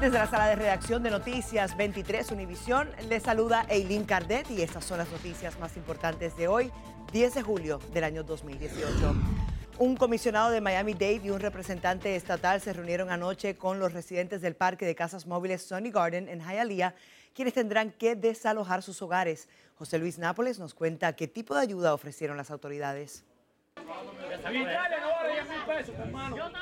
Desde la sala de redacción de Noticias 23 Univisión, les saluda Eileen Cardet y estas son las noticias más importantes de hoy, 10 de julio del año 2018. Un comisionado de Miami-Dade y un representante estatal se reunieron anoche con los residentes del parque de casas móviles Sunny Garden en Hialeah, quienes tendrán que desalojar sus hogares. José Luis Nápoles nos cuenta qué tipo de ayuda ofrecieron las autoridades.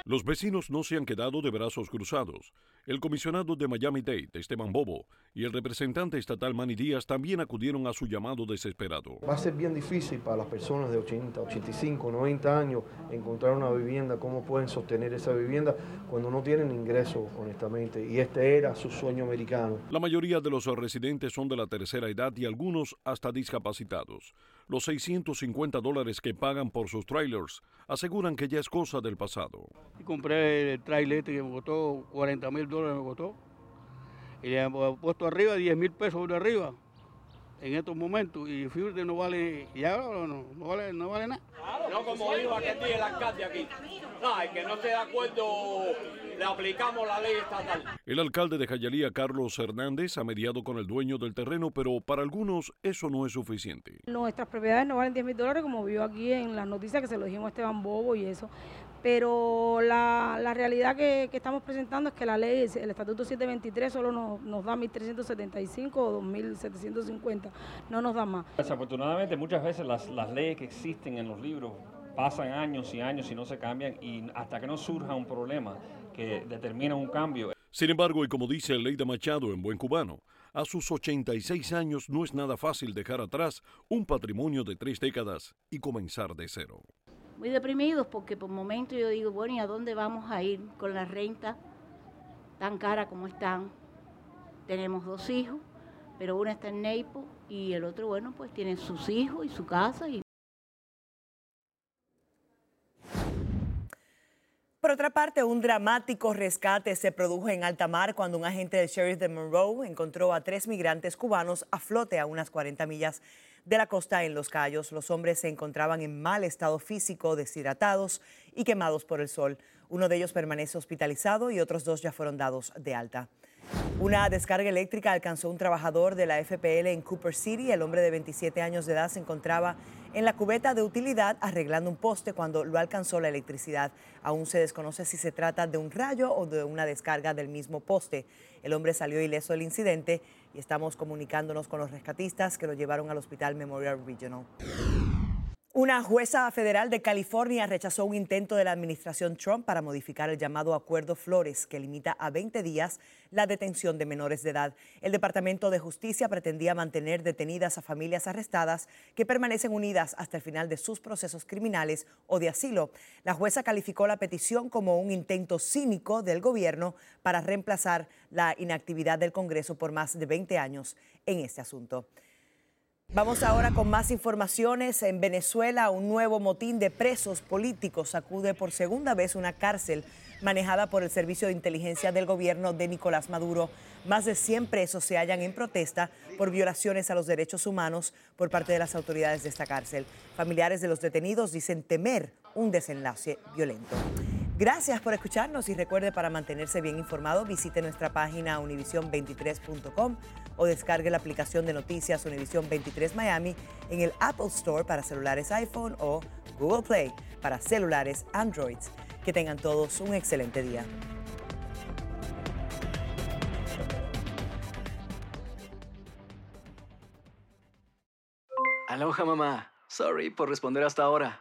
Los vecinos no se han quedado de brazos cruzados. El comisionado de Miami-Dade, Esteban Bobo, y el representante estatal Manny Díaz también acudieron a su llamado desesperado. Va a ser bien difícil para las personas de 80, 85, 90 años encontrar una vivienda, cómo pueden sostener esa vivienda cuando no tienen ingresos, honestamente. Y este era su sueño americano. La mayoría de los residentes son de la tercera edad y algunos hasta discapacitados. Los 650 dólares que pagan por sus trailers aseguran que ya es cosa del pasado. Compré el trailer este que me costó 40 mil dólares, me costó. Y le he puesto arriba 10 mil pesos de arriba en estos momentos. Y fíjate, no vale, ya no, no, no vale, no vale nada. No como dijo aquel día el alcalde aquí. No, el que no esté de acuerdo, le aplicamos la ley estatal. El alcalde de Jayalía, Carlos Hernández, ha mediado con el dueño del terreno, pero para algunos eso no es suficiente. Nuestras propiedades no valen 10 mil dólares, como vio aquí en las noticias que se lo dijimos a Esteban Bobo y eso. Pero la, la realidad que, que, estamos presentando es que la ley, el Estatuto 723, solo nos, nos da 1.375 o 2.750, no nos da más. Desafortunadamente, muchas veces las, las leyes que existen en los libros pasan años y años y no se cambian y hasta que no surja un problema que determina un cambio. Sin embargo, y como dice Leida Machado en Buen Cubano, a sus 86 años no es nada fácil dejar atrás un patrimonio de tres décadas y comenzar de cero. Muy deprimidos porque por momentos yo digo, bueno, ¿y a dónde vamos a ir con la renta tan cara como están? Tenemos dos hijos, pero uno está en Naples y el otro, bueno, pues tiene sus hijos y su casa y Por otra parte, un dramático rescate se produjo en alta mar cuando un agente del sheriff de Monroe encontró a tres migrantes cubanos a flote a unas 40 millas de la costa en Los Cayos. Los hombres se encontraban en mal estado físico, deshidratados y quemados por el sol. Uno de ellos permanece hospitalizado y otros dos ya fueron dados de alta. Una descarga eléctrica alcanzó un trabajador de la FPL en Cooper City. El hombre de 27 años de edad se encontraba en la cubeta de utilidad arreglando un poste cuando lo alcanzó la electricidad. Aún se desconoce si se trata de un rayo o de una descarga del mismo poste. El hombre salió ileso del incidente y estamos comunicándonos con los rescatistas que lo llevaron al Hospital Memorial Regional. Una jueza federal de California rechazó un intento de la administración Trump para modificar el llamado Acuerdo Flores, que limita a 20 días la detención de menores de edad. El Departamento de Justicia pretendía mantener detenidas a familias arrestadas que permanecen unidas hasta el final de sus procesos criminales o de asilo. La jueza calificó la petición como un intento cínico del gobierno para reemplazar la inactividad del Congreso por más de 20 años en este asunto. Vamos ahora con más informaciones. En Venezuela, un nuevo motín de presos políticos sacude por segunda vez una cárcel manejada por el Servicio de Inteligencia del gobierno de Nicolás Maduro. Más de 100 presos se hallan en protesta por violaciones a los derechos humanos por parte de las autoridades de esta cárcel. Familiares de los detenidos dicen temer un desenlace violento. Gracias por escucharnos y recuerde para mantenerse bien informado visite nuestra página univision23.com o descargue la aplicación de noticias Univision 23 Miami en el Apple Store para celulares iPhone o Google Play para celulares Android. Que tengan todos un excelente día. Aloha mamá. Sorry por responder hasta ahora.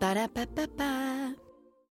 Ba-da-ba-ba-ba.